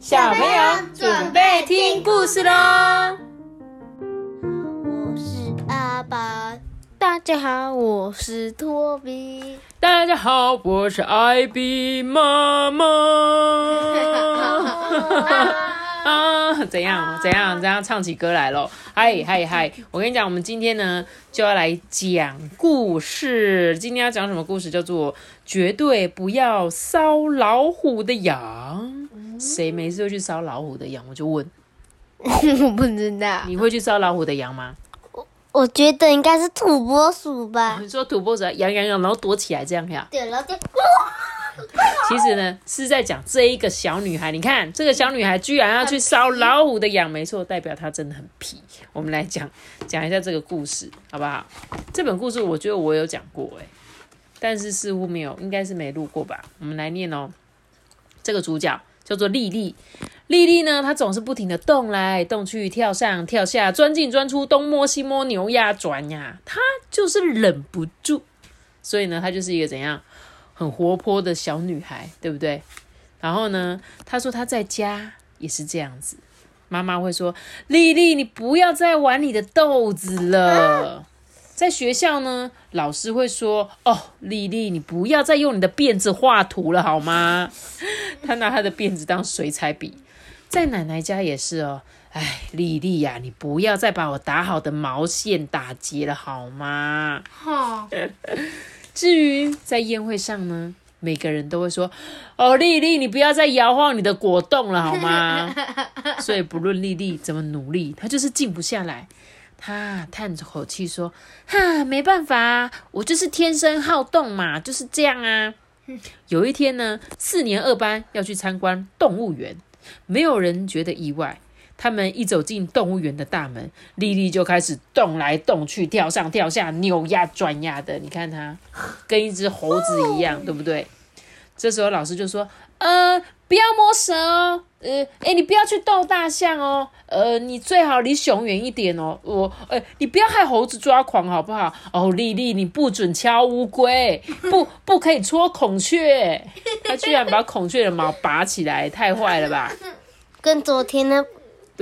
小朋友准备听故事喽！我是阿爸，大家好，我是托比。大家好，我是艾比妈妈。啊，怎样怎样怎样，唱起歌来喽！嗨嗨嗨！我跟你讲，我们今天呢就要来讲故事。今天要讲什么故事？叫做“绝对不要搔老虎的痒”。谁没事会去烧老虎的羊？我就问，我不知道。你会去烧老虎的羊吗？我我觉得应该是土拨鼠吧。你说土拨鼠羊羊羊，然后躲起来这样呀？对，然后就 其实呢，是在讲这一个小女孩。你看，这个小女孩居然要去烧老虎的羊，没错，代表她真的很皮。我们来讲讲一下这个故事，好不好？这本故事我觉得我有讲过，哎，但是似乎没有，应该是没录过吧？我们来念哦。这个主角叫做丽丽，丽丽呢，她总是不停的动来动去，跳上跳下，钻进钻出，东摸西摸，牛呀转呀，她就是忍不住。所以呢，她就是一个怎样？很活泼的小女孩，对不对？然后呢，她说她在家也是这样子，妈妈会说：“丽丽，你不要再玩你的豆子了。”在学校呢，老师会说：“哦，丽丽，你不要再用你的辫子画图了，好吗？” 她拿她的辫子当水彩笔。在奶奶家也是哦，哎，丽丽呀，你不要再把我打好的毛线打结了，好吗？好。至于在宴会上呢，每个人都会说：“哦，丽丽，你不要再摇晃你的果冻了，好吗？”所以不论丽丽怎么努力，她就是静不下来。她叹着口气说：“哈，没办法啊，我就是天生好动嘛，就是这样啊。”有一天呢，四年二班要去参观动物园，没有人觉得意外。他们一走进动物园的大门，丽丽就开始动来动去，跳上跳下，扭呀转呀的。你看她跟一只猴子一样，对不对？这时候老师就说：“呃，不要摸蛇哦，呃，哎，你不要去逗大象哦，呃，你最好离熊远一点哦。我，呃，你不要害猴子抓狂好不好？哦，丽丽，你不准敲乌龟，不，不可以戳孔雀。他居然把孔雀的毛拔起来，太坏了吧？跟昨天的。”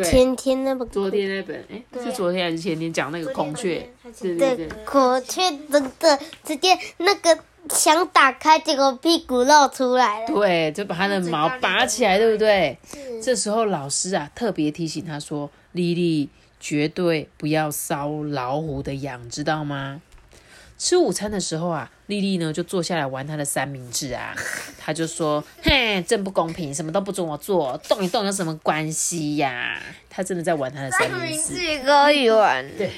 前天那本，昨天那本，哎，是昨天还是前天讲那个孔雀？对对对，孔雀真的直接那个想打开，结果屁股露出来了。对，就把他的毛拔起来，对不对？这时候老师啊特别提醒他说：“丽丽绝对不要搔老虎的痒，知道吗？”吃午餐的时候啊，丽丽呢就坐下来玩她的三明治啊，她就说：“嘿，真不公平，什么都不准我做，动一动有什么关系呀？”她真的在玩她的三明治，可以玩。对，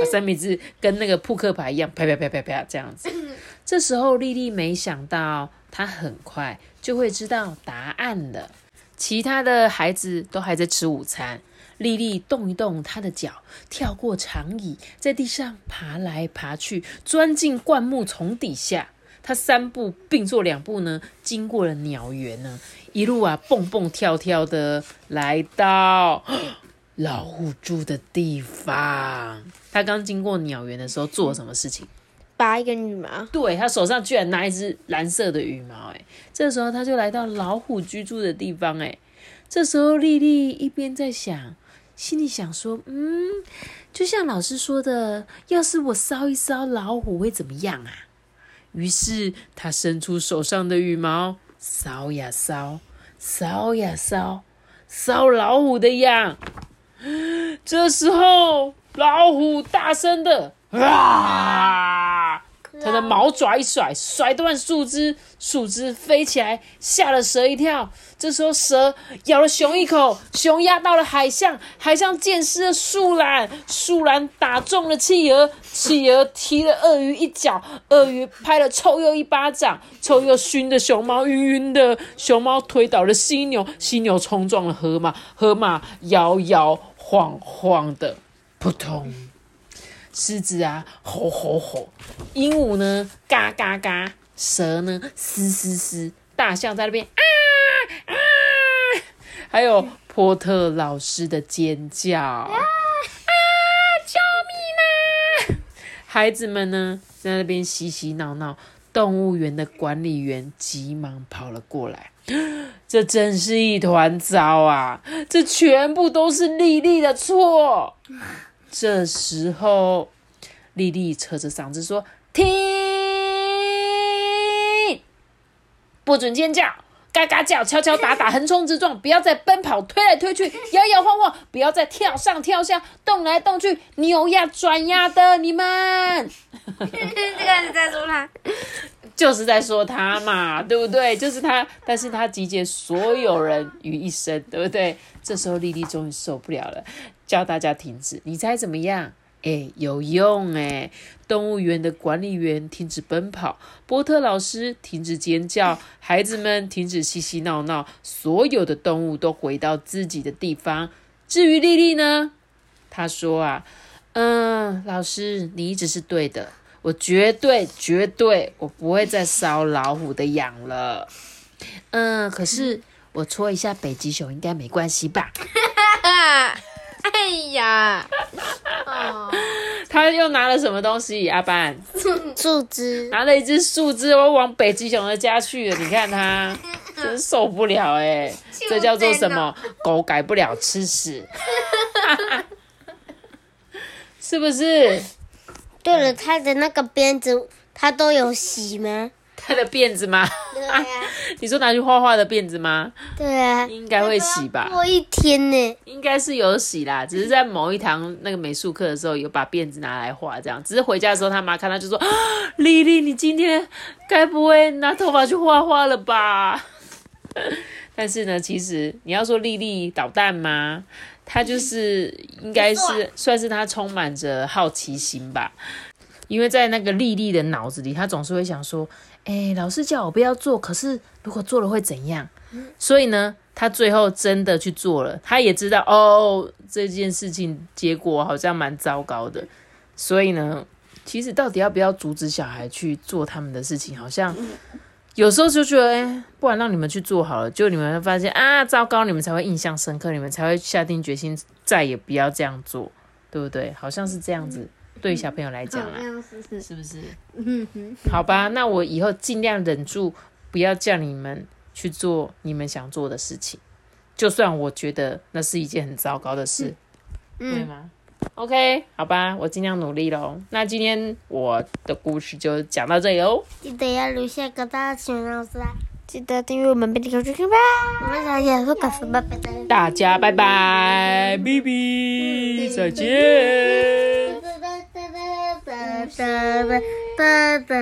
把三明治跟那个扑克牌一样，啪啪啪啪啪这样子。这时候丽丽没想到，她很快就会知道答案了。其他的孩子都还在吃午餐。丽丽动一动她的脚，跳过长椅，在地上爬来爬去，钻进灌木丛底下。她三步并作两步呢，经过了鸟园呢，一路啊蹦蹦跳跳的来到老虎住的地方。她刚经过鸟园的时候做了什么事情？拔一根羽毛。对，他手上居然拿一只蓝色的羽毛。哎，这时候他就来到老虎居住的地方。哎，这时候丽丽一边在想。心里想说：“嗯，就像老师说的，要是我烧一烧老虎会怎么样啊？”于是他伸出手上的羽毛，烧呀烧，烧呀烧，烧老虎的样。这时候，老虎大声的啊！他的毛爪一甩，甩断树枝，树枝飞起来，吓了蛇一跳。这时候，蛇咬了熊一口，熊压到了海象，海象溅湿了树懒，树懒打中了企鹅，企鹅踢了鳄鱼一脚，鳄鱼拍了臭鼬一巴掌，臭鼬熏得熊猫晕晕的，熊猫推倒了犀牛，犀牛冲撞了河马，河马摇摇晃晃的，扑通。狮子啊，吼吼吼！鹦鹉呢，嘎嘎嘎！蛇呢，嘶嘶嘶！大象在那边啊啊！还有波特老师的尖叫啊啊！救命啊！孩子们呢，在那边嬉嬉闹闹。动物园的管理员急忙跑了过来，这真是一团糟啊！这全部都是莉莉的错。这时候，丽丽扯着嗓子说：“停，不准尖叫！”嘎嘎叫，敲敲打打，横冲直撞，不要再奔跑，推来推去，摇摇晃晃，不要再跳上跳下，动来动去，扭呀转呀的，你们。这个你在说他？就是在说他嘛，对不对？就是他，但是他集结所有人于一身，对不对？这时候丽丽终于受不了了，叫大家停止。你猜怎么样？哎，有用哎！动物园的管理员停止奔跑，波特老师停止尖叫，孩子们停止嬉嬉闹闹，所有的动物都回到自己的地方。至于丽丽呢？她说啊，嗯，老师，你一直是对的，我绝对绝对，我不会再烧老虎的痒了。嗯，可是我戳一下北极熊应该没关系吧？哎呀，哦，他又拿了什么东西？阿班树枝，拿了一只树枝，我往北极熊的家去了。你看他真受不了哎，这叫做什么？狗改不了吃屎，是不是？对了，他的那个鞭子，他都有洗吗？他的辫子吗？对啊，你说拿去画画的辫子吗？对啊，应该会洗吧？过一天呢。应该是有洗啦，只是在某一堂那个美术课的时候有把辫子拿来画，这样。只是回家的时候他妈看到就说：“ 丽丽，你今天该不会拿头发去画画了吧？” 但是呢，其实你要说丽丽捣蛋吗？她就是应该是算是他充满着好奇心吧，因为在那个丽丽的脑子里，她总是会想说：“哎，老师叫我不要做，可是如果做了会怎样？”所以呢，他最后真的去做了，他也知道哦，这件事情结果好像蛮糟糕的，所以呢，其实到底要不要阻止小孩去做他们的事情，好像。有时候就觉得，哎，不然让你们去做好了，就你们会发现啊，糟糕，你们才会印象深刻，你们才会下定决心再也不要这样做，对不对？好像是这样子，对于小朋友来讲啊，是是。是不是？嗯哼，好吧，那我以后尽量忍住，不要叫你们去做你们想做的事情，就算我觉得那是一件很糟糕的事，对吗 OK，好吧，我尽量努力喽。那今天我的故事就讲到这里哦。记得要留下个大熊老师，记得订阅我们贝蒂狗追看吧。我们大家说拜拜，拜拜。大家拜拜，B B，再见。拜拜拜拜拜拜拜拜。